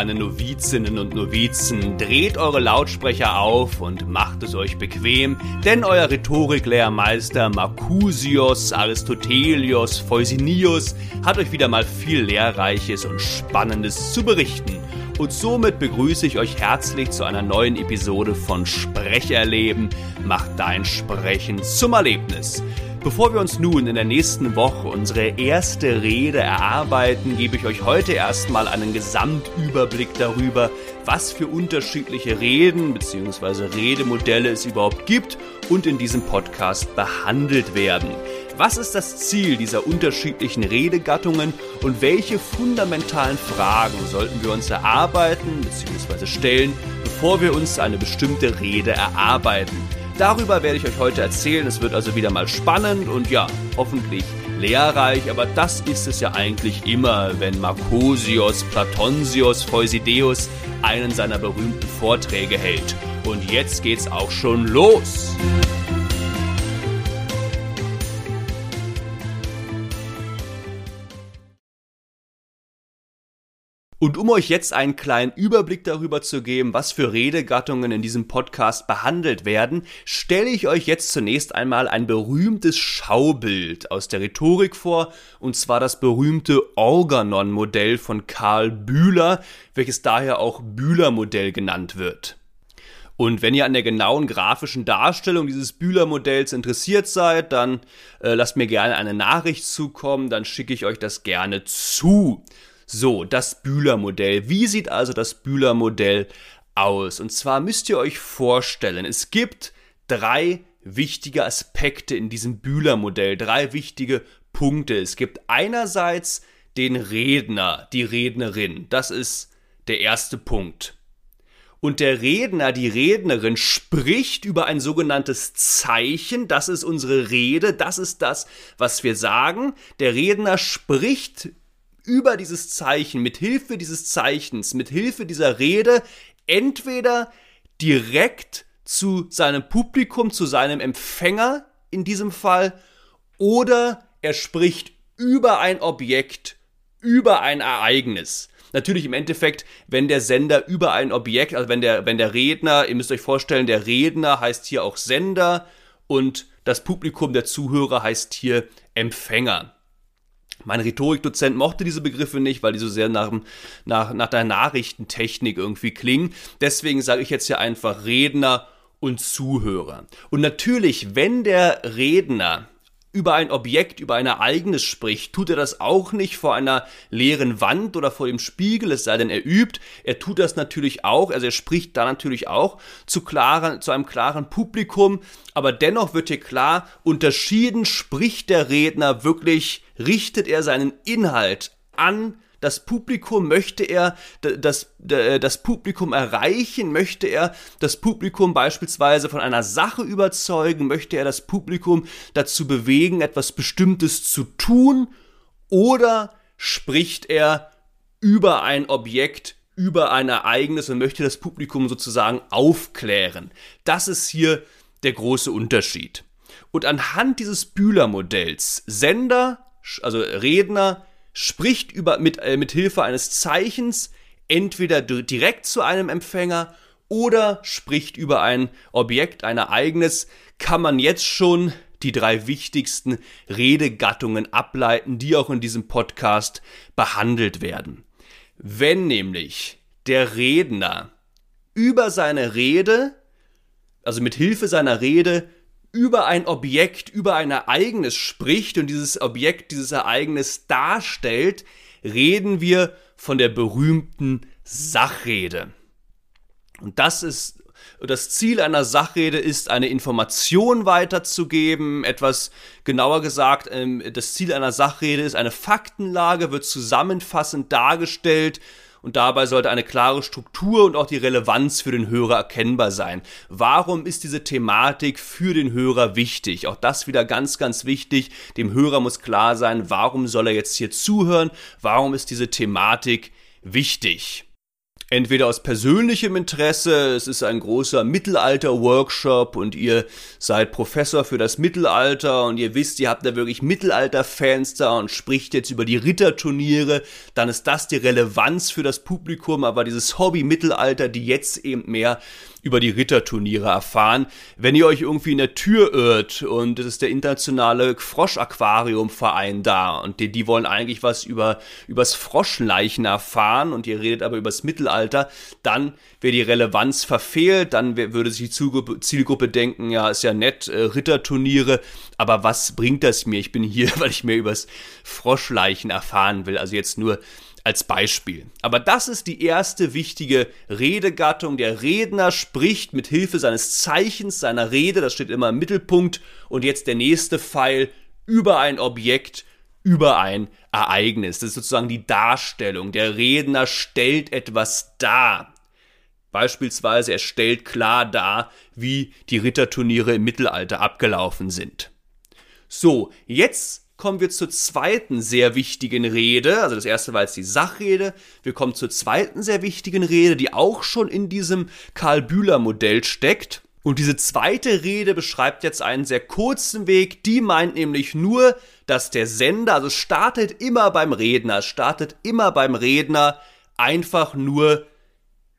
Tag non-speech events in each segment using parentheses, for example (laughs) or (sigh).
Meine Novizinnen und Novizen, dreht eure Lautsprecher auf und macht es euch bequem, denn euer Rhetoriklehrmeister Marcusius, Aristotelius, Feusinius hat euch wieder mal viel Lehrreiches und Spannendes zu berichten. Und somit begrüße ich euch herzlich zu einer neuen Episode von Sprecherleben. Macht dein Sprechen zum Erlebnis. Bevor wir uns nun in der nächsten Woche unsere erste Rede erarbeiten, gebe ich euch heute erstmal einen Gesamtüberblick darüber, was für unterschiedliche Reden bzw. Redemodelle es überhaupt gibt und in diesem Podcast behandelt werden. Was ist das Ziel dieser unterschiedlichen Redegattungen und welche fundamentalen Fragen sollten wir uns erarbeiten bzw. stellen, bevor wir uns eine bestimmte Rede erarbeiten? Darüber werde ich euch heute erzählen. Es wird also wieder mal spannend und ja, hoffentlich lehrreich, aber das ist es ja eigentlich immer, wenn Marcosius, Platonsius, Pheusideus einen seiner berühmten Vorträge hält. Und jetzt geht's auch schon los. Und um euch jetzt einen kleinen Überblick darüber zu geben, was für Redegattungen in diesem Podcast behandelt werden, stelle ich euch jetzt zunächst einmal ein berühmtes Schaubild aus der Rhetorik vor, und zwar das berühmte Organon-Modell von Karl Bühler, welches daher auch Bühler-Modell genannt wird. Und wenn ihr an der genauen grafischen Darstellung dieses Bühler-Modells interessiert seid, dann äh, lasst mir gerne eine Nachricht zukommen, dann schicke ich euch das gerne zu. So, das Bühler-Modell. Wie sieht also das Bühler-Modell aus? Und zwar müsst ihr euch vorstellen, es gibt drei wichtige Aspekte in diesem Bühler-Modell, drei wichtige Punkte. Es gibt einerseits den Redner, die Rednerin. Das ist der erste Punkt. Und der Redner, die Rednerin spricht über ein sogenanntes Zeichen. Das ist unsere Rede. Das ist das, was wir sagen. Der Redner spricht über dieses Zeichen, mit Hilfe dieses Zeichens, mit Hilfe dieser Rede entweder direkt zu seinem Publikum, zu seinem Empfänger in diesem Fall, oder er spricht über ein Objekt, über ein Ereignis. Natürlich im Endeffekt, wenn der Sender über ein Objekt, also wenn der, wenn der Redner, ihr müsst euch vorstellen, der Redner heißt hier auch Sender und das Publikum, der Zuhörer heißt hier Empfänger. Mein Rhetorikdozent mochte diese Begriffe nicht, weil die so sehr nach, nach, nach der Nachrichtentechnik irgendwie klingen. Deswegen sage ich jetzt hier einfach Redner und Zuhörer. Und natürlich, wenn der Redner über ein Objekt, über ein Ereignis spricht, tut er das auch nicht vor einer leeren Wand oder vor dem Spiegel, es sei denn, er übt. Er tut das natürlich auch, also er spricht da natürlich auch zu, klaren, zu einem klaren Publikum, aber dennoch wird hier klar unterschieden, spricht der Redner wirklich, richtet er seinen Inhalt an das Publikum möchte er das, das Publikum erreichen, möchte er das Publikum beispielsweise von einer Sache überzeugen, möchte er das Publikum dazu bewegen, etwas Bestimmtes zu tun oder spricht er über ein Objekt, über ein Ereignis und möchte das Publikum sozusagen aufklären. Das ist hier der große Unterschied. Und anhand dieses Bühler-Modells, Sender, also Redner, spricht über, mit, äh, mit Hilfe eines Zeichens entweder direkt zu einem Empfänger oder spricht über ein Objekt, ein Ereignis, kann man jetzt schon die drei wichtigsten Redegattungen ableiten, die auch in diesem Podcast behandelt werden. Wenn nämlich der Redner über seine Rede, also mit Hilfe seiner Rede, über ein Objekt, über ein Ereignis spricht und dieses Objekt, dieses Ereignis darstellt, reden wir von der berühmten Sachrede. Und das ist das Ziel einer Sachrede ist, eine Information weiterzugeben. Etwas genauer gesagt, ähm, das Ziel einer Sachrede ist, eine Faktenlage wird zusammenfassend dargestellt und dabei sollte eine klare Struktur und auch die Relevanz für den Hörer erkennbar sein. Warum ist diese Thematik für den Hörer wichtig? Auch das wieder ganz, ganz wichtig. Dem Hörer muss klar sein, warum soll er jetzt hier zuhören? Warum ist diese Thematik wichtig? Entweder aus persönlichem Interesse, es ist ein großer Mittelalter-Workshop und ihr seid Professor für das Mittelalter und ihr wisst, ihr habt da wirklich Mittelalter-Fans da und spricht jetzt über die Ritterturniere, dann ist das die Relevanz für das Publikum, aber dieses Hobby Mittelalter, die jetzt eben mehr über die Ritterturniere erfahren. Wenn ihr euch irgendwie in der Tür irrt und es ist der internationale Frosch-Aquarium-Verein da und die, die wollen eigentlich was über übers Froschleichen erfahren und ihr redet aber übers Mittelalter, dann wäre die Relevanz verfehlt, dann würde sich die Zielgruppe denken, ja, ist ja nett, äh, Ritterturniere, aber was bringt das mir? Ich bin hier, (laughs) weil ich mehr übers Froschleichen erfahren will, also jetzt nur als Beispiel. Aber das ist die erste wichtige Redegattung. Der Redner spricht mit Hilfe seines Zeichens, seiner Rede, das steht immer im Mittelpunkt. Und jetzt der nächste Pfeil über ein Objekt, über ein Ereignis. Das ist sozusagen die Darstellung. Der Redner stellt etwas dar. Beispielsweise, er stellt klar dar, wie die Ritterturniere im Mittelalter abgelaufen sind. So, jetzt kommen wir zur zweiten sehr wichtigen Rede. Also das erste war jetzt die Sachrede. Wir kommen zur zweiten sehr wichtigen Rede, die auch schon in diesem Karl-Bühler-Modell steckt. Und diese zweite Rede beschreibt jetzt einen sehr kurzen Weg. Die meint nämlich nur, dass der Sender, also startet immer beim Redner, startet immer beim Redner einfach nur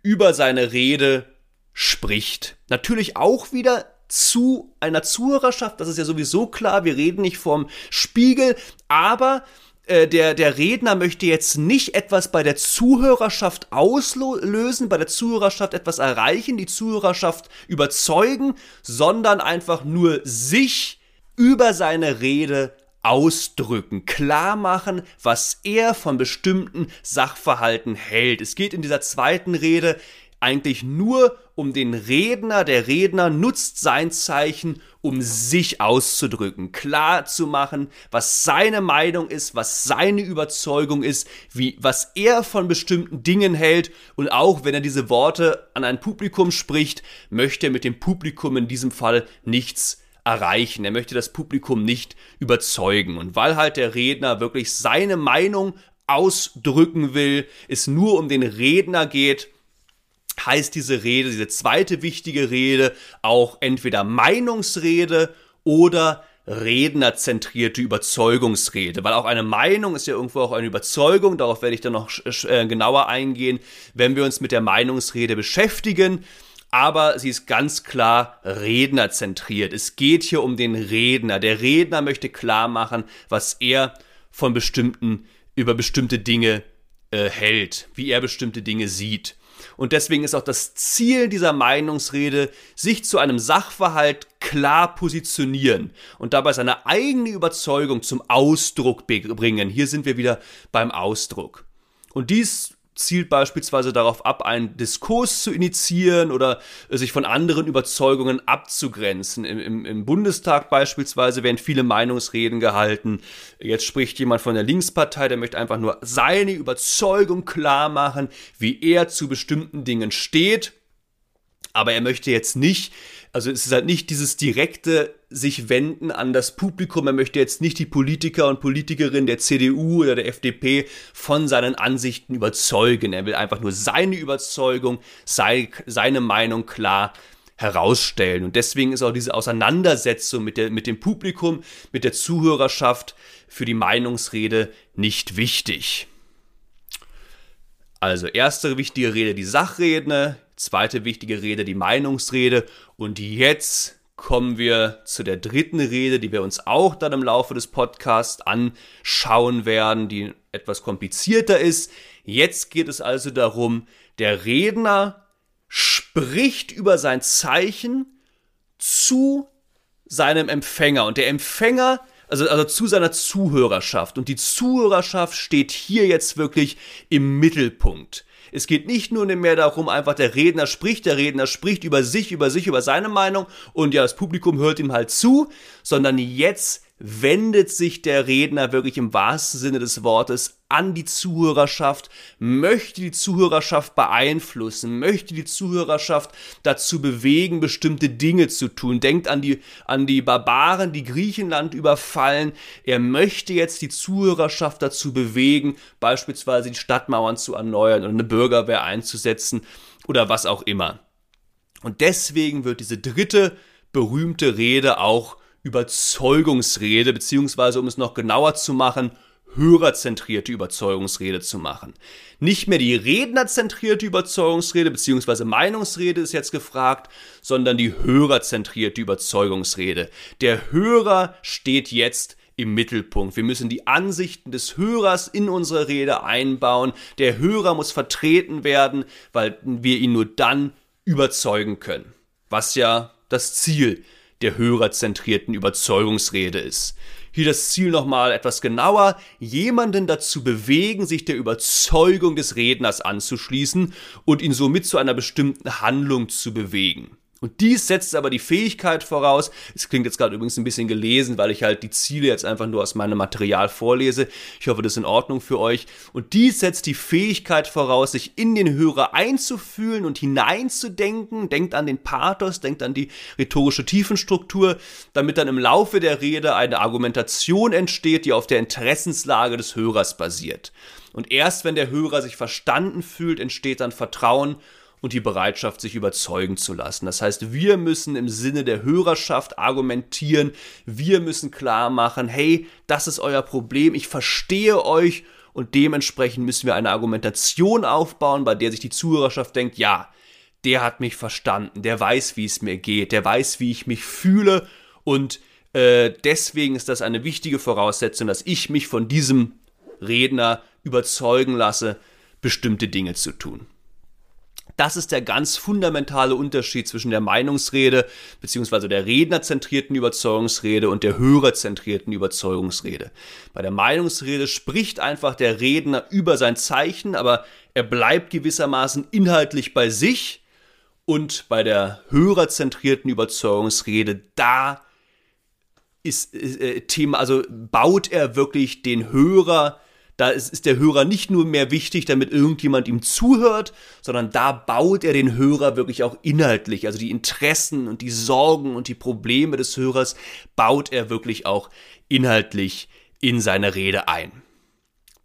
über seine Rede spricht. Natürlich auch wieder zu einer Zuhörerschaft. Das ist ja sowieso klar. Wir reden nicht vom Spiegel, aber äh, der, der Redner möchte jetzt nicht etwas bei der Zuhörerschaft auslösen, bei der Zuhörerschaft etwas erreichen, die Zuhörerschaft überzeugen, sondern einfach nur sich über seine Rede ausdrücken, klar machen, was er von bestimmten Sachverhalten hält. Es geht in dieser zweiten Rede eigentlich nur um den Redner. Der Redner nutzt sein Zeichen, um sich auszudrücken, klar zu machen, was seine Meinung ist, was seine Überzeugung ist, wie, was er von bestimmten Dingen hält. Und auch wenn er diese Worte an ein Publikum spricht, möchte er mit dem Publikum in diesem Fall nichts erreichen. Er möchte das Publikum nicht überzeugen. Und weil halt der Redner wirklich seine Meinung ausdrücken will, es nur um den Redner geht, heißt diese Rede, diese zweite wichtige Rede auch entweder Meinungsrede oder rednerzentrierte Überzeugungsrede, weil auch eine Meinung ist ja irgendwo auch eine Überzeugung, darauf werde ich dann noch äh, genauer eingehen, wenn wir uns mit der Meinungsrede beschäftigen, aber sie ist ganz klar rednerzentriert. Es geht hier um den Redner. Der Redner möchte klar machen, was er von bestimmten über bestimmte Dinge äh, hält, wie er bestimmte Dinge sieht. Und deswegen ist auch das Ziel dieser Meinungsrede, sich zu einem Sachverhalt klar positionieren und dabei seine eigene Überzeugung zum Ausdruck bringen. Hier sind wir wieder beim Ausdruck. Und dies zielt beispielsweise darauf ab, einen Diskurs zu initiieren oder sich von anderen Überzeugungen abzugrenzen. Im, im, Im, Bundestag beispielsweise werden viele Meinungsreden gehalten. Jetzt spricht jemand von der Linkspartei, der möchte einfach nur seine Überzeugung klar machen, wie er zu bestimmten Dingen steht. Aber er möchte jetzt nicht also es ist halt nicht dieses direkte sich wenden an das Publikum. Er möchte jetzt nicht die Politiker und Politikerinnen der CDU oder der FDP von seinen Ansichten überzeugen. Er will einfach nur seine Überzeugung, sei, seine Meinung klar herausstellen. Und deswegen ist auch diese Auseinandersetzung mit, der, mit dem Publikum, mit der Zuhörerschaft für die Meinungsrede nicht wichtig. Also erste wichtige Rede die Sachrede, zweite wichtige Rede die Meinungsrede und jetzt kommen wir zu der dritten Rede, die wir uns auch dann im Laufe des Podcasts anschauen werden, die etwas komplizierter ist. Jetzt geht es also darum, der Redner spricht über sein Zeichen zu seinem Empfänger und der Empfänger also, also zu seiner Zuhörerschaft. Und die Zuhörerschaft steht hier jetzt wirklich im Mittelpunkt. Es geht nicht nur mehr darum, einfach der Redner spricht, der Redner spricht über sich, über sich, über seine Meinung und ja, das Publikum hört ihm halt zu, sondern jetzt wendet sich der Redner wirklich im wahrsten Sinne des Wortes an die Zuhörerschaft, möchte die Zuhörerschaft beeinflussen, möchte die Zuhörerschaft dazu bewegen, bestimmte Dinge zu tun. Denkt an die, an die Barbaren, die Griechenland überfallen. Er möchte jetzt die Zuhörerschaft dazu bewegen, beispielsweise die Stadtmauern zu erneuern oder eine Bürgerwehr einzusetzen oder was auch immer. Und deswegen wird diese dritte berühmte Rede auch Überzeugungsrede, beziehungsweise um es noch genauer zu machen, hörerzentrierte Überzeugungsrede zu machen. Nicht mehr die rednerzentrierte Überzeugungsrede beziehungsweise Meinungsrede ist jetzt gefragt, sondern die hörerzentrierte Überzeugungsrede. Der Hörer steht jetzt im Mittelpunkt. Wir müssen die Ansichten des Hörers in unsere Rede einbauen. Der Hörer muss vertreten werden, weil wir ihn nur dann überzeugen können. Was ja das Ziel der hörerzentrierten Überzeugungsrede ist. Hier das Ziel nochmal etwas genauer, jemanden dazu bewegen, sich der Überzeugung des Redners anzuschließen und ihn somit zu einer bestimmten Handlung zu bewegen. Und dies setzt aber die Fähigkeit voraus, es klingt jetzt gerade übrigens ein bisschen gelesen, weil ich halt die Ziele jetzt einfach nur aus meinem Material vorlese. Ich hoffe, das ist in Ordnung für euch. Und dies setzt die Fähigkeit voraus, sich in den Hörer einzufühlen und hineinzudenken. Denkt an den Pathos, denkt an die rhetorische Tiefenstruktur, damit dann im Laufe der Rede eine Argumentation entsteht, die auf der Interessenslage des Hörers basiert. Und erst wenn der Hörer sich verstanden fühlt, entsteht dann Vertrauen und die Bereitschaft, sich überzeugen zu lassen. Das heißt, wir müssen im Sinne der Hörerschaft argumentieren, wir müssen klar machen, hey, das ist euer Problem, ich verstehe euch. Und dementsprechend müssen wir eine Argumentation aufbauen, bei der sich die Zuhörerschaft denkt, ja, der hat mich verstanden, der weiß, wie es mir geht, der weiß, wie ich mich fühle. Und äh, deswegen ist das eine wichtige Voraussetzung, dass ich mich von diesem Redner überzeugen lasse, bestimmte Dinge zu tun. Das ist der ganz fundamentale Unterschied zwischen der Meinungsrede bzw. der rednerzentrierten Überzeugungsrede und der hörerzentrierten Überzeugungsrede. Bei der Meinungsrede spricht einfach der Redner über sein Zeichen, aber er bleibt gewissermaßen inhaltlich bei sich und bei der hörerzentrierten Überzeugungsrede da ist äh, Thema, also baut er wirklich den Hörer da ist, ist der Hörer nicht nur mehr wichtig, damit irgendjemand ihm zuhört, sondern da baut er den Hörer wirklich auch inhaltlich. Also die Interessen und die Sorgen und die Probleme des Hörers baut er wirklich auch inhaltlich in seine Rede ein.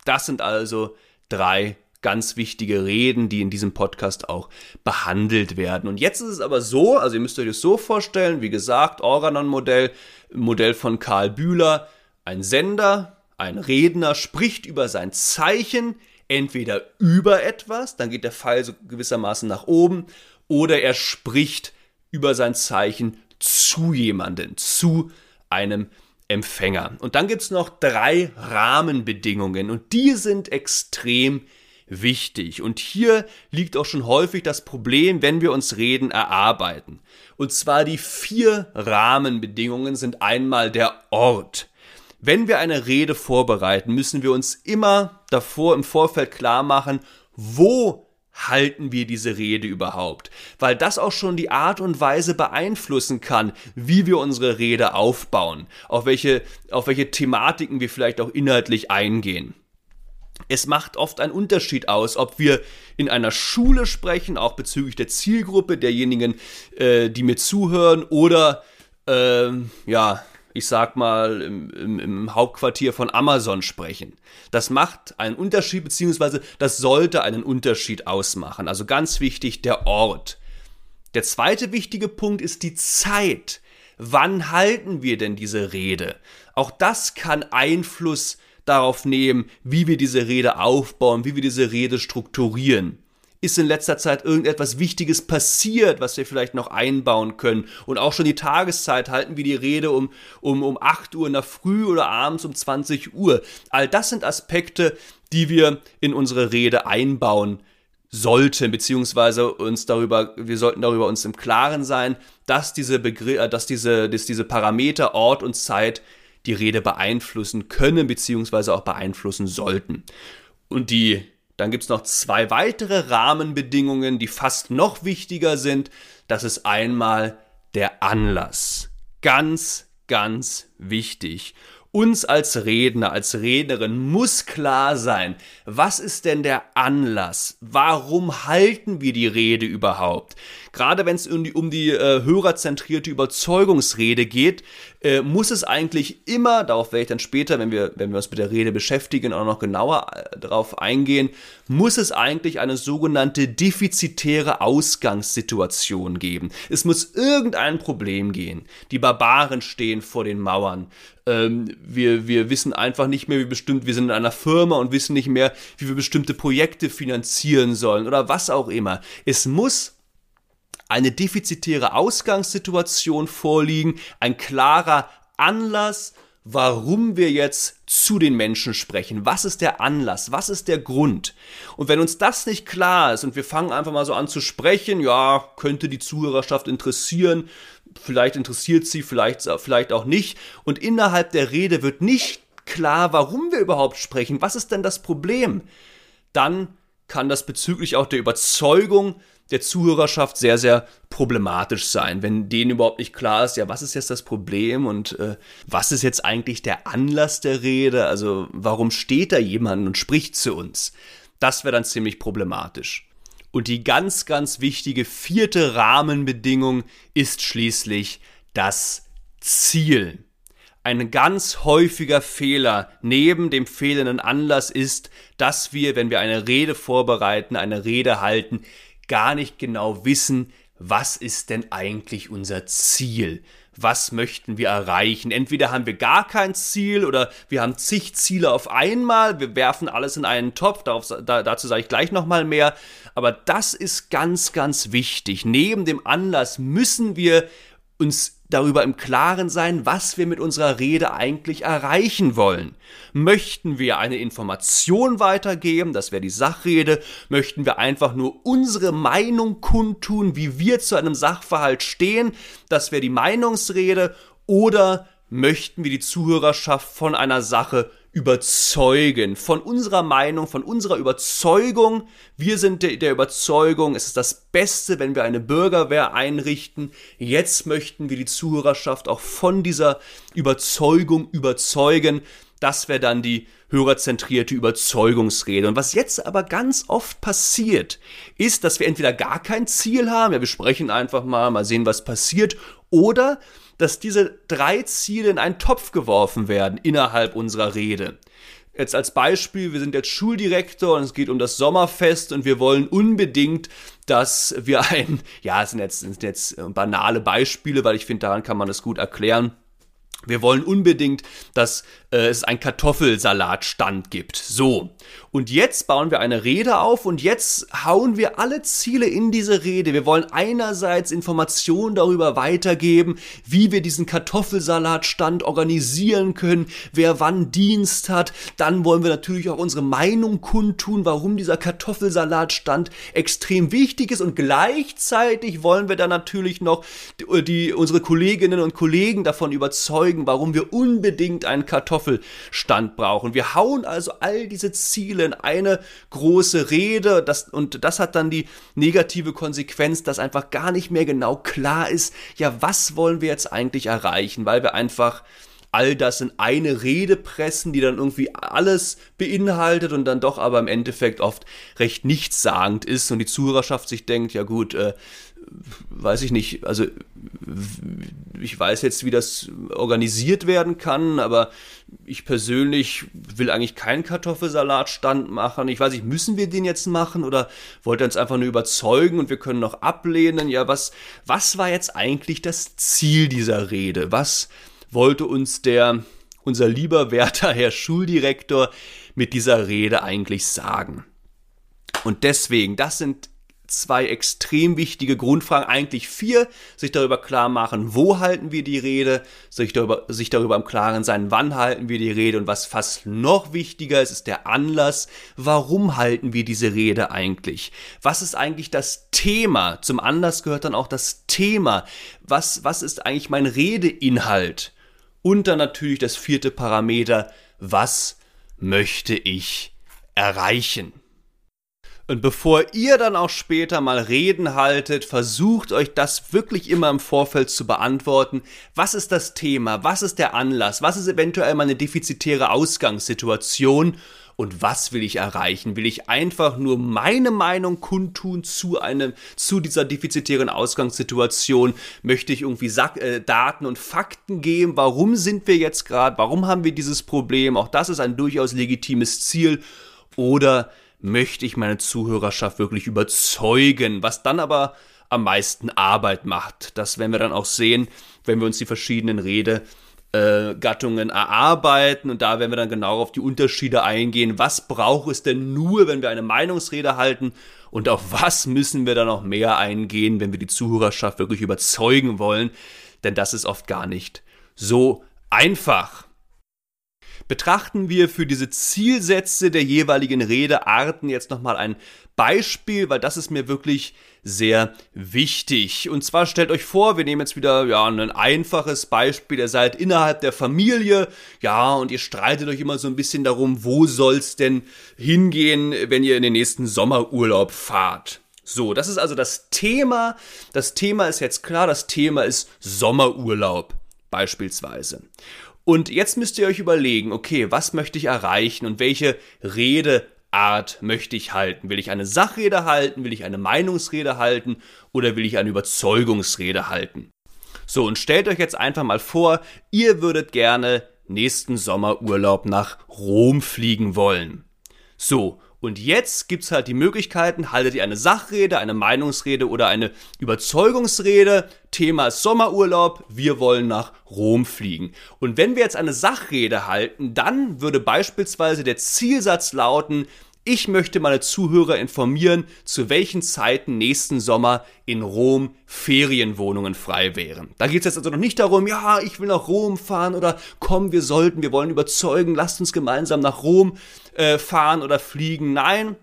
Das sind also drei ganz wichtige Reden, die in diesem Podcast auch behandelt werden. Und jetzt ist es aber so, also ihr müsst euch das so vorstellen, wie gesagt, Organon-Modell, Modell von Karl Bühler, ein Sender, ein Redner spricht über sein Zeichen, entweder über etwas, dann geht der Pfeil so gewissermaßen nach oben, oder er spricht über sein Zeichen zu jemanden, zu einem Empfänger. Und dann gibt es noch drei Rahmenbedingungen und die sind extrem wichtig. Und hier liegt auch schon häufig das Problem, wenn wir uns Reden erarbeiten. Und zwar die vier Rahmenbedingungen sind einmal der Ort. Wenn wir eine Rede vorbereiten, müssen wir uns immer davor im Vorfeld klar machen, wo halten wir diese Rede überhaupt? Weil das auch schon die Art und Weise beeinflussen kann, wie wir unsere Rede aufbauen, auf welche, auf welche Thematiken wir vielleicht auch inhaltlich eingehen. Es macht oft einen Unterschied aus, ob wir in einer Schule sprechen, auch bezüglich der Zielgruppe derjenigen, äh, die mir zuhören, oder äh, ja, ich sag mal, im, im, im, Hauptquartier von Amazon sprechen. Das macht einen Unterschied, beziehungsweise das sollte einen Unterschied ausmachen. Also ganz wichtig, der Ort. Der zweite wichtige Punkt ist die Zeit. Wann halten wir denn diese Rede? Auch das kann Einfluss darauf nehmen, wie wir diese Rede aufbauen, wie wir diese Rede strukturieren ist in letzter Zeit irgendetwas Wichtiges passiert, was wir vielleicht noch einbauen können. Und auch schon die Tageszeit halten wir die Rede um, um, um 8 Uhr in der Früh oder abends um 20 Uhr. All das sind Aspekte, die wir in unsere Rede einbauen sollten, beziehungsweise uns darüber, wir sollten darüber uns im Klaren sein, dass diese Begriff, äh, dass diese, dass diese Parameter Ort und Zeit die Rede beeinflussen können, beziehungsweise auch beeinflussen sollten. Und die dann gibt es noch zwei weitere Rahmenbedingungen, die fast noch wichtiger sind. Das ist einmal der Anlass. Ganz, ganz wichtig. Uns als Redner, als Rednerin muss klar sein, was ist denn der Anlass? Warum halten wir die Rede überhaupt? Gerade wenn es um die, um die äh, hörerzentrierte Überzeugungsrede geht, äh, muss es eigentlich immer, darauf werde ich dann später, wenn wir, wenn wir uns mit der Rede beschäftigen, auch noch genauer äh, darauf eingehen, muss es eigentlich eine sogenannte defizitäre Ausgangssituation geben. Es muss irgendein Problem gehen. Die Barbaren stehen vor den Mauern. Ähm, wir, wir wissen einfach nicht mehr, wie bestimmt, wir sind in einer Firma und wissen nicht mehr, wie wir bestimmte Projekte finanzieren sollen oder was auch immer. Es muss eine defizitäre Ausgangssituation vorliegen, ein klarer Anlass, warum wir jetzt zu den Menschen sprechen. Was ist der Anlass? Was ist der Grund? Und wenn uns das nicht klar ist und wir fangen einfach mal so an zu sprechen, ja, könnte die Zuhörerschaft interessieren, vielleicht interessiert sie, vielleicht, vielleicht auch nicht. Und innerhalb der Rede wird nicht klar, warum wir überhaupt sprechen. Was ist denn das Problem? Dann kann das bezüglich auch der Überzeugung der Zuhörerschaft sehr, sehr problematisch sein, wenn denen überhaupt nicht klar ist, ja, was ist jetzt das Problem und äh, was ist jetzt eigentlich der Anlass der Rede, also warum steht da jemand und spricht zu uns? Das wäre dann ziemlich problematisch. Und die ganz, ganz wichtige vierte Rahmenbedingung ist schließlich das Ziel. Ein ganz häufiger Fehler neben dem fehlenden Anlass ist, dass wir, wenn wir eine Rede vorbereiten, eine Rede halten, gar nicht genau wissen, was ist denn eigentlich unser Ziel? Was möchten wir erreichen? Entweder haben wir gar kein Ziel oder wir haben zig Ziele auf einmal. Wir werfen alles in einen Topf. Darauf, da, dazu sage ich gleich nochmal mehr. Aber das ist ganz, ganz wichtig. Neben dem Anlass müssen wir uns darüber im Klaren sein, was wir mit unserer Rede eigentlich erreichen wollen. Möchten wir eine Information weitergeben, das wäre die Sachrede, möchten wir einfach nur unsere Meinung kundtun, wie wir zu einem Sachverhalt stehen, das wäre die Meinungsrede, oder möchten wir die Zuhörerschaft von einer Sache überzeugen, von unserer Meinung, von unserer Überzeugung. Wir sind der, Überzeugung, es ist das Beste, wenn wir eine Bürgerwehr einrichten. Jetzt möchten wir die Zuhörerschaft auch von dieser Überzeugung überzeugen. Das wäre dann die hörerzentrierte Überzeugungsrede. Und was jetzt aber ganz oft passiert, ist, dass wir entweder gar kein Ziel haben, ja, wir sprechen einfach mal, mal sehen, was passiert, oder dass diese drei Ziele in einen Topf geworfen werden innerhalb unserer Rede. Jetzt als Beispiel, wir sind jetzt Schuldirektor und es geht um das Sommerfest und wir wollen unbedingt, dass wir ein, (laughs) ja, es sind jetzt, sind jetzt banale Beispiele, weil ich finde, daran kann man das gut erklären wir wollen unbedingt, dass äh, es einen Kartoffelsalatstand gibt. So. Und jetzt bauen wir eine Rede auf und jetzt hauen wir alle Ziele in diese Rede. Wir wollen einerseits Informationen darüber weitergeben, wie wir diesen Kartoffelsalatstand organisieren können, wer wann Dienst hat. Dann wollen wir natürlich auch unsere Meinung kundtun, warum dieser Kartoffelsalatstand extrem wichtig ist und gleichzeitig wollen wir dann natürlich noch die, die unsere Kolleginnen und Kollegen davon überzeugen, warum wir unbedingt einen Kartoffelstand brauchen. Wir hauen also all diese Ziele in eine große Rede. Das, und das hat dann die negative Konsequenz, dass einfach gar nicht mehr genau klar ist, ja, was wollen wir jetzt eigentlich erreichen, weil wir einfach all das in eine Rede pressen, die dann irgendwie alles beinhaltet und dann doch aber im Endeffekt oft recht nichtssagend ist. Und die Zuhörerschaft sich denkt, ja gut, äh, weiß ich nicht, also ich weiß jetzt, wie das organisiert werden kann, aber ich persönlich will eigentlich keinen Kartoffelsalatstand machen. Ich weiß nicht, müssen wir den jetzt machen oder wollt ihr uns einfach nur überzeugen und wir können noch ablehnen? Ja, was, was war jetzt eigentlich das Ziel dieser Rede? Was wollte uns der, unser lieber werter Herr Schuldirektor mit dieser Rede eigentlich sagen? Und deswegen, das sind zwei extrem wichtige Grundfragen, eigentlich vier, sich darüber klar machen, wo halten wir die Rede, sich darüber, sich darüber im Klaren sein, wann halten wir die Rede und was fast noch wichtiger ist, ist der Anlass, warum halten wir diese Rede eigentlich? Was ist eigentlich das Thema? Zum Anlass gehört dann auch das Thema. Was, was ist eigentlich mein Redeinhalt? Und dann natürlich das vierte Parameter, was möchte ich erreichen? Und bevor ihr dann auch später mal Reden haltet, versucht euch das wirklich immer im Vorfeld zu beantworten. Was ist das Thema? Was ist der Anlass? Was ist eventuell meine defizitäre Ausgangssituation? Und was will ich erreichen? Will ich einfach nur meine Meinung kundtun zu einem, zu dieser defizitären Ausgangssituation? Möchte ich irgendwie Sack, äh, Daten und Fakten geben? Warum sind wir jetzt gerade? Warum haben wir dieses Problem? Auch das ist ein durchaus legitimes Ziel. Oder möchte ich meine Zuhörerschaft wirklich überzeugen, was dann aber am meisten Arbeit macht. Das werden wir dann auch sehen, wenn wir uns die verschiedenen Redegattungen erarbeiten und da werden wir dann genau auf die Unterschiede eingehen. Was braucht es denn nur, wenn wir eine Meinungsrede halten und auf was müssen wir dann noch mehr eingehen, wenn wir die Zuhörerschaft wirklich überzeugen wollen? Denn das ist oft gar nicht so einfach. Betrachten wir für diese Zielsätze der jeweiligen Redearten jetzt nochmal ein Beispiel, weil das ist mir wirklich sehr wichtig. Und zwar stellt euch vor, wir nehmen jetzt wieder ja ein einfaches Beispiel. Ihr seid innerhalb der Familie, ja, und ihr streitet euch immer so ein bisschen darum, wo soll's denn hingehen, wenn ihr in den nächsten Sommerurlaub fahrt. So, das ist also das Thema. Das Thema ist jetzt klar, das Thema ist Sommerurlaub beispielsweise. Und jetzt müsst ihr euch überlegen, okay, was möchte ich erreichen und welche Redeart möchte ich halten? Will ich eine Sachrede halten? Will ich eine Meinungsrede halten? Oder will ich eine Überzeugungsrede halten? So, und stellt euch jetzt einfach mal vor, ihr würdet gerne nächsten Sommerurlaub nach Rom fliegen wollen. So, und jetzt gibt's halt die Möglichkeiten, haltet ihr eine Sachrede, eine Meinungsrede oder eine Überzeugungsrede. Thema ist Sommerurlaub, wir wollen nach Rom fliegen. Und wenn wir jetzt eine Sachrede halten, dann würde beispielsweise der Zielsatz lauten, ich möchte meine Zuhörer informieren, zu welchen Zeiten nächsten Sommer in Rom Ferienwohnungen frei wären. Da geht es jetzt also noch nicht darum, ja, ich will nach Rom fahren oder komm, wir sollten, wir wollen überzeugen, lasst uns gemeinsam nach Rom äh, fahren oder fliegen. Nein,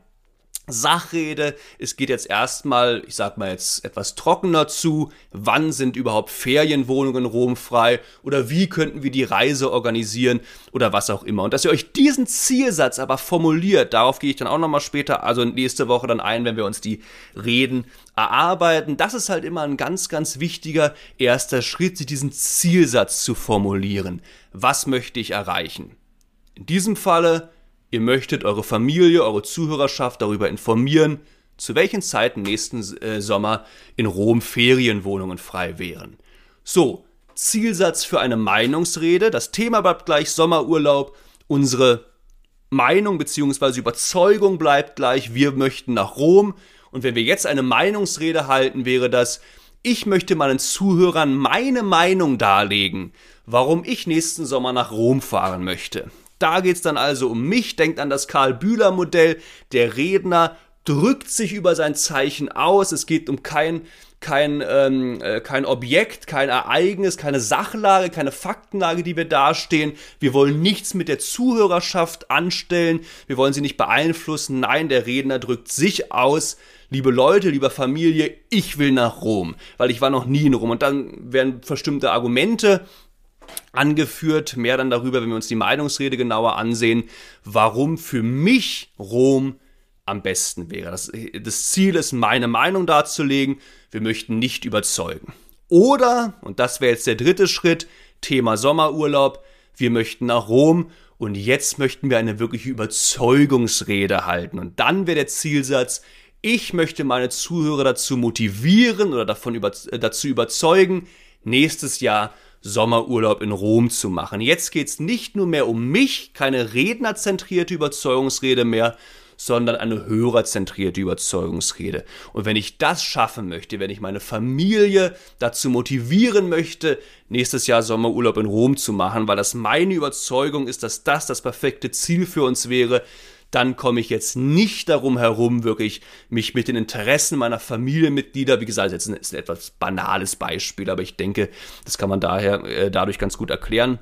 Sachrede. Es geht jetzt erstmal, ich sag mal jetzt etwas trockener zu. Wann sind überhaupt Ferienwohnungen in Rom frei? Oder wie könnten wir die Reise organisieren? Oder was auch immer. Und dass ihr euch diesen Zielsatz aber formuliert, darauf gehe ich dann auch nochmal später, also nächste Woche dann ein, wenn wir uns die Reden erarbeiten. Das ist halt immer ein ganz, ganz wichtiger erster Schritt, sich diesen Zielsatz zu formulieren. Was möchte ich erreichen? In diesem Falle Ihr möchtet eure Familie, eure Zuhörerschaft darüber informieren, zu welchen Zeiten nächsten äh, Sommer in Rom Ferienwohnungen frei wären. So, Zielsatz für eine Meinungsrede. Das Thema bleibt gleich Sommerurlaub. Unsere Meinung bzw. Überzeugung bleibt gleich. Wir möchten nach Rom. Und wenn wir jetzt eine Meinungsrede halten, wäre das, ich möchte meinen Zuhörern meine Meinung darlegen, warum ich nächsten Sommer nach Rom fahren möchte. Da geht es dann also um mich. Denkt an das Karl-Bühler-Modell. Der Redner drückt sich über sein Zeichen aus. Es geht um kein, kein, ähm, äh, kein Objekt, kein Ereignis, keine Sachlage, keine Faktenlage, die wir dastehen. Wir wollen nichts mit der Zuhörerschaft anstellen. Wir wollen sie nicht beeinflussen. Nein, der Redner drückt sich aus. Liebe Leute, lieber Familie, ich will nach Rom, weil ich war noch nie in Rom. Und dann werden bestimmte Argumente angeführt, mehr dann darüber, wenn wir uns die Meinungsrede genauer ansehen, warum für mich Rom am besten wäre. Das, das, Ziel ist, meine Meinung darzulegen. Wir möchten nicht überzeugen. Oder, und das wäre jetzt der dritte Schritt, Thema Sommerurlaub, wir möchten nach Rom und jetzt möchten wir eine wirkliche Überzeugungsrede halten. Und dann wäre der Zielsatz, ich möchte meine Zuhörer dazu motivieren oder davon über, dazu überzeugen, nächstes Jahr Sommerurlaub in Rom zu machen. Jetzt geht's nicht nur mehr um mich, keine rednerzentrierte Überzeugungsrede mehr, sondern eine hörerzentrierte Überzeugungsrede. Und wenn ich das schaffen möchte, wenn ich meine Familie dazu motivieren möchte, nächstes Jahr Sommerurlaub in Rom zu machen, weil das meine Überzeugung ist, dass das das perfekte Ziel für uns wäre, dann komme ich jetzt nicht darum herum, wirklich mich mit den Interessen meiner Familienmitglieder, wie gesagt, jetzt ist ein etwas banales Beispiel, aber ich denke, das kann man daher äh, dadurch ganz gut erklären,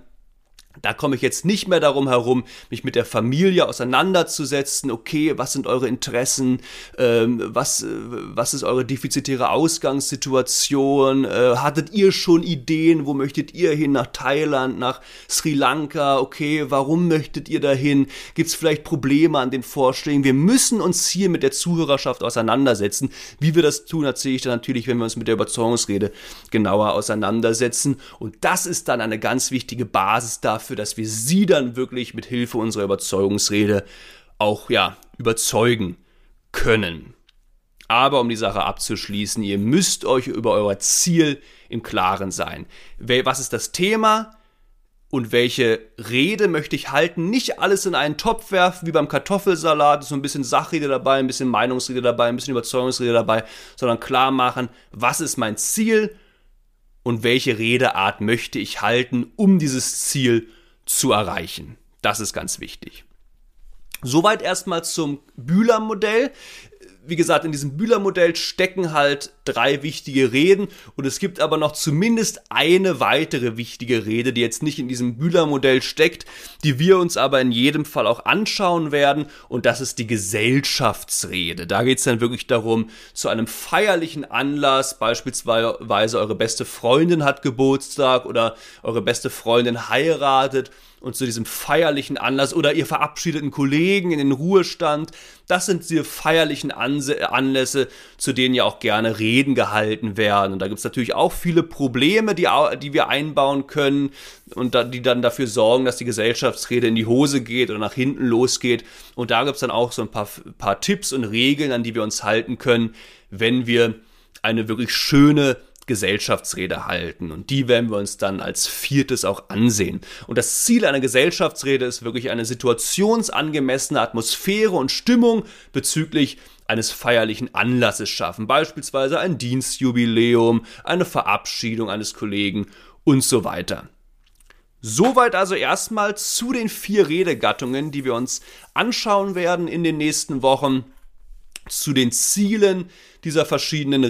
Da komme ich jetzt nicht mehr darum herum, mich mit der Familie auseinanderzusetzen. Okay, was sind eure Interessen? Ähm, was, äh, was ist eure defizitäre Ausgangssituation? Äh, hattet ihr schon Ideen? Wo möchtet ihr hin? Nach Thailand, nach Sri Lanka? Okay, warum möchtet ihr dahin? Gibt es vielleicht Probleme an den Vorschlägen? Wir müssen uns hier mit der Zuhörerschaft auseinandersetzen. Wie wir das tun, erzähle ich dann natürlich, wenn wir uns mit der Überzeugungsrede genauer auseinandersetzen. Und das ist dann eine ganz wichtige Basis dafür, dafür, dass wir sie dann wirklich mit Hilfe unserer Überzeugungsrede auch ja überzeugen können. Aber um die Sache abzuschließen, ihr müsst euch über euer Ziel im Klaren sein. Was ist das Thema? und welche Rede möchte ich halten. Nicht alles in einen Topf werfen, wie beim Kartoffelsalat, so ein bisschen Sachrede dabei, ein bisschen Meinungsrede dabei, ein bisschen Überzeugungsrede dabei, sondern klar machen, was ist mein Ziel und welche Redeart möchte ich halten, um dieses Ziel zu erreichen. Das ist ganz wichtig. Soweit erstmal zum Bühler-Modell. Wie gesagt, in diesem Bühler-Modell stecken halt drei wichtige Reden und es gibt aber noch zumindest eine weitere wichtige Rede, die jetzt nicht in diesem Bühler-Modell steckt, die wir uns aber in jedem Fall auch anschauen werden und das ist die Gesellschaftsrede. Da geht es dann wirklich darum, zu einem feierlichen Anlass, beispielsweise eure beste Freundin hat Geburtstag oder eure beste Freundin heiratet, und zu diesem feierlichen Anlass oder ihr verabschiedet einen Kollegen in den Ruhestand. Das sind diese feierlichen Anlässe, zu denen ja auch gerne Reden Reden gehalten werden. Und da gibt es natürlich auch viele Probleme, die, die wir einbauen können und da, die dann dafür sorgen, dass die Gesellschaftsrede in die Hose geht oder nach hinten losgeht. Und da gibt es dann auch so ein paar, paar Tipps und Regeln, an die wir uns halten können, wenn wir eine wirklich schöne Gesellschaftsrede halten. Und die werden wir uns dann als viertes auch ansehen. Und das Ziel einer Gesellschaftsrede ist wirklich eine situationsangemessene Atmosphäre und Stimmung bezüglich eines feierlichen Anlasses schaffen, beispielsweise ein Dienstjubiläum, eine Verabschiedung eines Kollegen und so weiter. Soweit also erstmal zu den vier Redegattungen, die wir uns anschauen werden in den nächsten Wochen, zu den Zielen dieser verschiedenen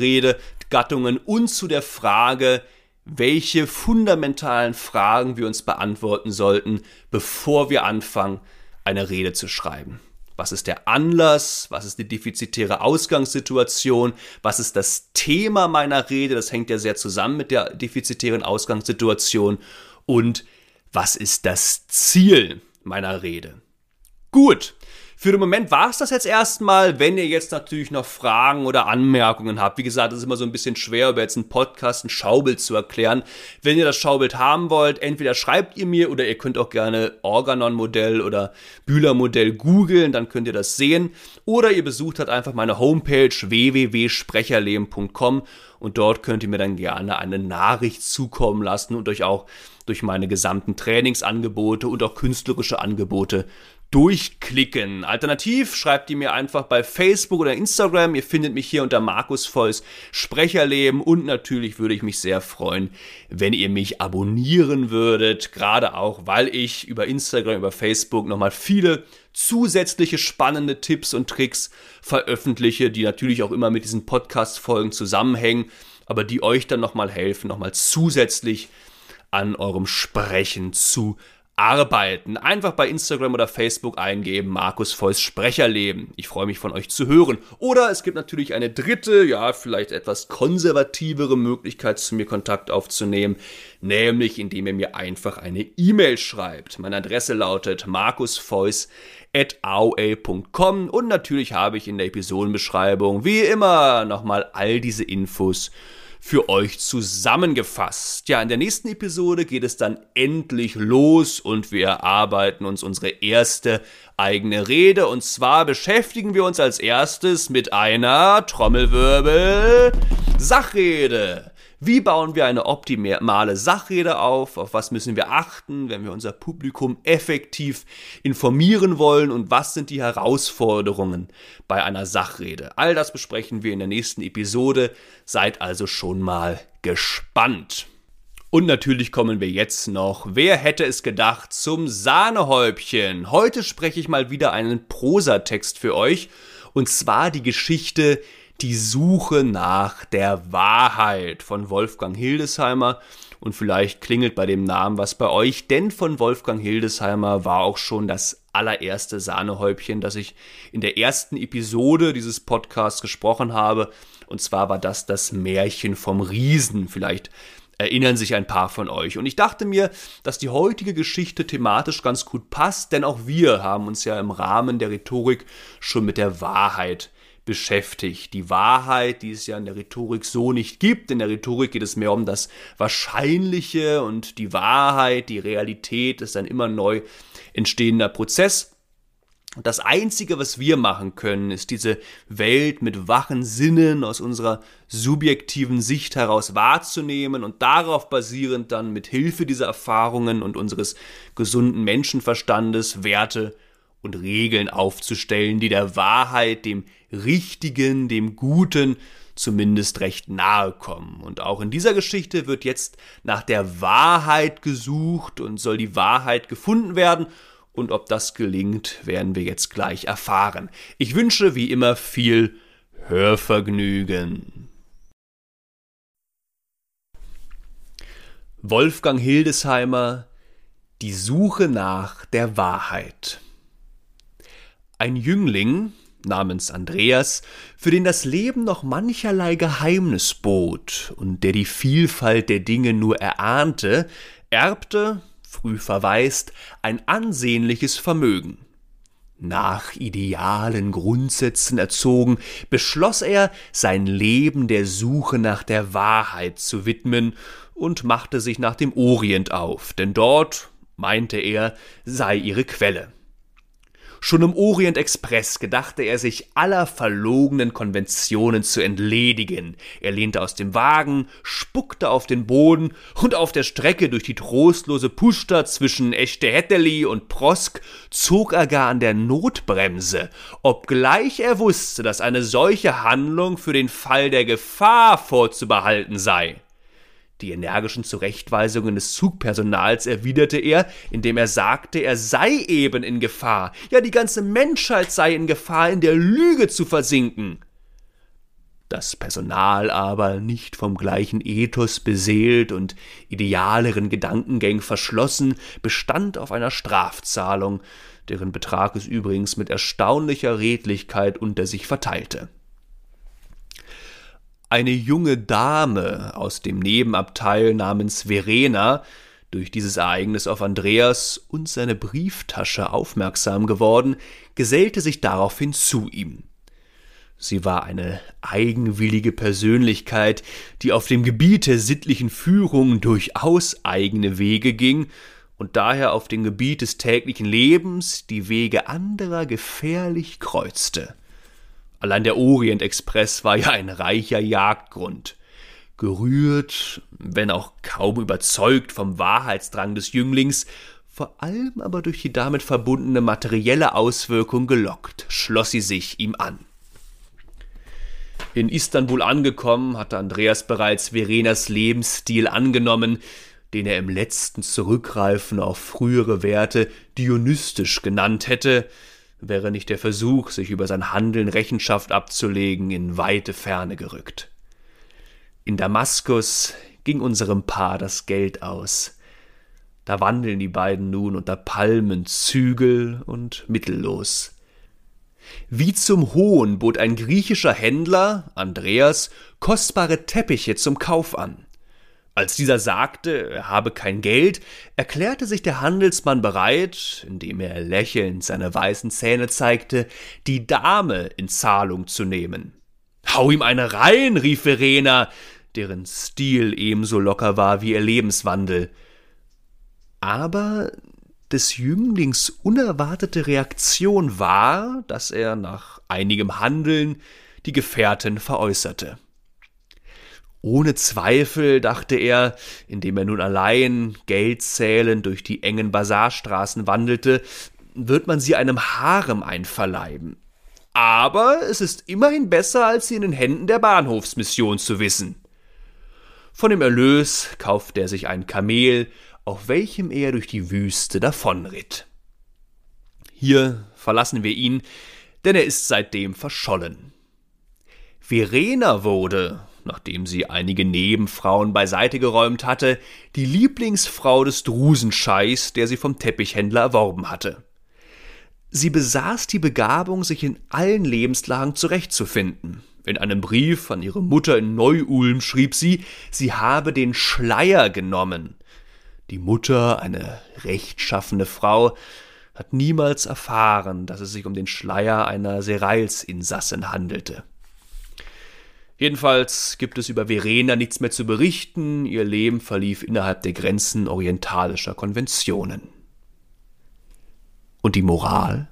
Redegattungen und zu der Frage, welche fundamentalen Fragen wir uns beantworten sollten, bevor wir anfangen, eine Rede zu schreiben. Was ist der Anlass? Was ist die defizitäre Ausgangssituation? Was ist das Thema meiner Rede? Das hängt ja sehr zusammen mit der defizitären Ausgangssituation. Und was ist das Ziel meiner Rede? Gut, für den Moment war es das jetzt erstmal. Wenn ihr jetzt natürlich noch Fragen oder Anmerkungen habt, wie gesagt, es ist immer so ein bisschen schwer, über jetzt einen Podcast ein Schaubild zu erklären. Wenn ihr das Schaubild haben wollt, entweder schreibt ihr mir oder ihr könnt auch gerne Organon-Modell oder Bühler-Modell googeln, dann könnt ihr das sehen. Oder ihr besucht halt einfach meine Homepage www.sprecherleben.com und dort könnt ihr mir dann gerne eine Nachricht zukommen lassen und euch auch durch meine gesamten Trainingsangebote und auch künstlerische Angebote durchklicken. Alternativ schreibt ihr mir einfach bei Facebook oder Instagram. Ihr findet mich hier unter Markus Volls Sprecherleben und natürlich würde ich mich sehr freuen, wenn ihr mich abonnieren würdet. Gerade auch, weil ich über Instagram, über Facebook nochmal viele zusätzliche spannende Tipps und Tricks veröffentliche, die natürlich auch immer mit diesen Podcast-Folgen zusammenhängen, aber die euch dann nochmal helfen, nochmal zusätzlich an eurem Sprechen zu arbeiten. Einfach bei Instagram oder Facebook eingeben, Markus Volls Sprecherleben. Ich freue mich von euch zu hören. Oder es gibt natürlich eine dritte, ja, vielleicht etwas konservativere Möglichkeit, zu mir Kontakt aufzunehmen, nämlich indem ihr mir einfach eine E-Mail schreibt. Meine Adresse lautet markusvoice.aol.com und natürlich habe ich in der Episodenbeschreibung wie immer nochmal all diese Infos für euch zusammengefasst. Ja, in der nächsten Episode geht es dann endlich los und wir erarbeiten uns unsere erste eigene Rede. Und zwar beschäftigen wir uns als erstes mit einer Trommelwirbel Sachrede. Wie bauen wir eine optimale Sachrede auf? Auf was müssen wir achten, wenn wir unser Publikum effektiv informieren wollen? Und was sind die Herausforderungen bei einer Sachrede? All das besprechen wir in der nächsten Episode. Seid also schon mal gespannt. Und natürlich kommen wir jetzt noch, wer hätte es gedacht, zum Sahnehäubchen. Heute spreche ich mal wieder einen Prosatext für euch. Und zwar die Geschichte die Suche nach der Wahrheit von Wolfgang Hildesheimer. und vielleicht klingelt bei dem Namen was bei euch, denn von Wolfgang Hildesheimer war auch schon das allererste Sahnehäubchen, das ich in der ersten Episode dieses Podcasts gesprochen habe. Und zwar war das das Märchen vom Riesen. Vielleicht erinnern sich ein paar von euch. Und ich dachte mir, dass die heutige Geschichte thematisch ganz gut passt, denn auch wir haben uns ja im Rahmen der Rhetorik schon mit der Wahrheit beschäftigt. Die Wahrheit, die es ja in der Rhetorik so nicht gibt. In der Rhetorik geht es mehr um das Wahrscheinliche und die Wahrheit, die Realität ist ein immer neu entstehender Prozess. Das Einzige, was wir machen können, ist diese Welt mit wachen Sinnen aus unserer subjektiven Sicht heraus wahrzunehmen und darauf basierend dann mit Hilfe dieser Erfahrungen und unseres gesunden Menschenverstandes Werte und Regeln aufzustellen, die der Wahrheit, dem Richtigen, dem Guten zumindest recht nahe kommen. Und auch in dieser Geschichte wird jetzt nach der Wahrheit gesucht und soll die Wahrheit gefunden werden. Und ob das gelingt, werden wir jetzt gleich erfahren. Ich wünsche wie immer viel Hörvergnügen. Wolfgang Hildesheimer Die Suche nach der Wahrheit. Ein Jüngling, namens Andreas, für den das Leben noch mancherlei Geheimnis bot und der die Vielfalt der Dinge nur erahnte, erbte, früh verwaist, ein ansehnliches Vermögen. Nach idealen Grundsätzen erzogen, beschloss er, sein Leben der Suche nach der Wahrheit zu widmen und machte sich nach dem Orient auf, denn dort, meinte er, sei ihre Quelle. Schon im Orient Express gedachte er sich aller verlogenen Konventionen zu entledigen. Er lehnte aus dem Wagen, spuckte auf den Boden und auf der Strecke durch die trostlose Pushta zwischen Echtehätteli und Prosk zog er gar an der Notbremse, obgleich er wusste, dass eine solche Handlung für den Fall der Gefahr vorzubehalten sei. Die energischen Zurechtweisungen des Zugpersonals erwiderte er, indem er sagte, er sei eben in Gefahr, ja die ganze Menschheit sei in Gefahr, in der Lüge zu versinken. Das Personal aber, nicht vom gleichen Ethos beseelt und idealeren Gedankengängen verschlossen, bestand auf einer Strafzahlung, deren Betrag es übrigens mit erstaunlicher Redlichkeit unter sich verteilte. Eine junge Dame aus dem Nebenabteil namens Verena, durch dieses Ereignis auf Andreas und seine Brieftasche aufmerksam geworden, gesellte sich daraufhin zu ihm. Sie war eine eigenwillige Persönlichkeit, die auf dem Gebiet der sittlichen Führung durchaus eigene Wege ging und daher auf dem Gebiet des täglichen Lebens die Wege anderer gefährlich kreuzte. Allein der Orient Express war ja ein reicher Jagdgrund. Gerührt, wenn auch kaum überzeugt vom Wahrheitsdrang des Jünglings, vor allem aber durch die damit verbundene materielle Auswirkung gelockt, schloss sie sich ihm an. In Istanbul angekommen, hatte Andreas bereits Verenas Lebensstil angenommen, den er im letzten Zurückgreifen auf frühere Werte dionystisch genannt hätte, wäre nicht der Versuch, sich über sein Handeln Rechenschaft abzulegen, in weite Ferne gerückt. In Damaskus ging unserem Paar das Geld aus. Da wandeln die beiden nun unter Palmen zügel und mittellos. Wie zum Hohn bot ein griechischer Händler, Andreas, kostbare Teppiche zum Kauf an. Als dieser sagte, er habe kein Geld, erklärte sich der Handelsmann bereit, indem er lächelnd seine weißen Zähne zeigte, die Dame in Zahlung zu nehmen. Hau ihm eine rein, rief Verena, deren Stil ebenso locker war wie ihr Lebenswandel. Aber des Jünglings unerwartete Reaktion war, dass er nach einigem Handeln die Gefährtin veräußerte. Ohne Zweifel, dachte er, indem er nun allein Geld zählend durch die engen Basarstraßen wandelte, wird man sie einem Harem einverleiben. Aber es ist immerhin besser, als sie in den Händen der Bahnhofsmission zu wissen. Von dem Erlös kaufte er sich ein Kamel, auf welchem er durch die Wüste davonritt. Hier verlassen wir ihn, denn er ist seitdem verschollen. Verena wurde, nachdem sie einige Nebenfrauen beiseite geräumt hatte, die Lieblingsfrau des Drusenscheichs, der sie vom Teppichhändler erworben hatte. Sie besaß die Begabung, sich in allen Lebenslagen zurechtzufinden. In einem Brief an ihre Mutter in Neu-Ulm schrieb sie, sie habe den Schleier genommen. Die Mutter, eine rechtschaffene Frau, hat niemals erfahren, dass es sich um den Schleier einer Serailsinsassin handelte. Jedenfalls gibt es über Verena nichts mehr zu berichten, ihr Leben verlief innerhalb der Grenzen orientalischer Konventionen. Und die Moral?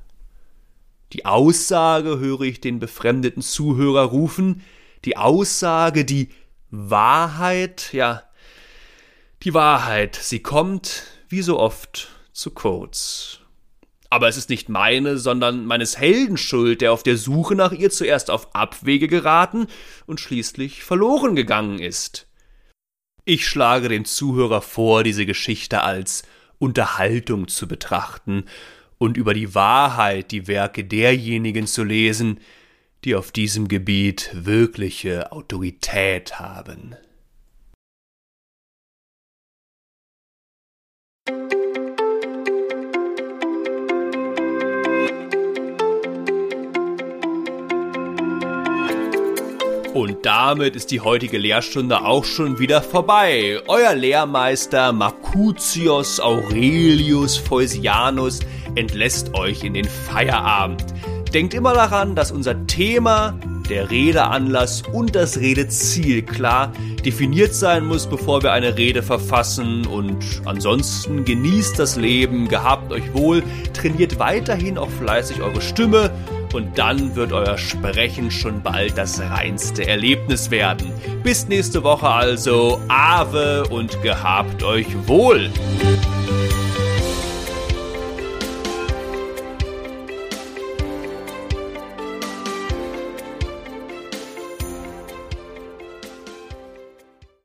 Die Aussage höre ich den befremdeten Zuhörer rufen, die Aussage, die Wahrheit, ja, die Wahrheit, sie kommt, wie so oft, zu kurz. Aber es ist nicht meine, sondern meines Helden Schuld, der auf der Suche nach ihr zuerst auf Abwege geraten und schließlich verloren gegangen ist. Ich schlage dem Zuhörer vor, diese Geschichte als Unterhaltung zu betrachten und über die Wahrheit die Werke derjenigen zu lesen, die auf diesem Gebiet wirkliche Autorität haben. Und damit ist die heutige Lehrstunde auch schon wieder vorbei. Euer Lehrmeister Marcutius Aurelius Feusianus entlässt euch in den Feierabend. Denkt immer daran, dass unser Thema, der Redeanlass und das Redeziel klar definiert sein muss, bevor wir eine Rede verfassen. Und ansonsten genießt das Leben, gehabt euch wohl, trainiert weiterhin auch fleißig eure Stimme und dann wird euer Sprechen schon bald das reinste Erlebnis werden. Bis nächste Woche also, Ave und gehabt euch wohl.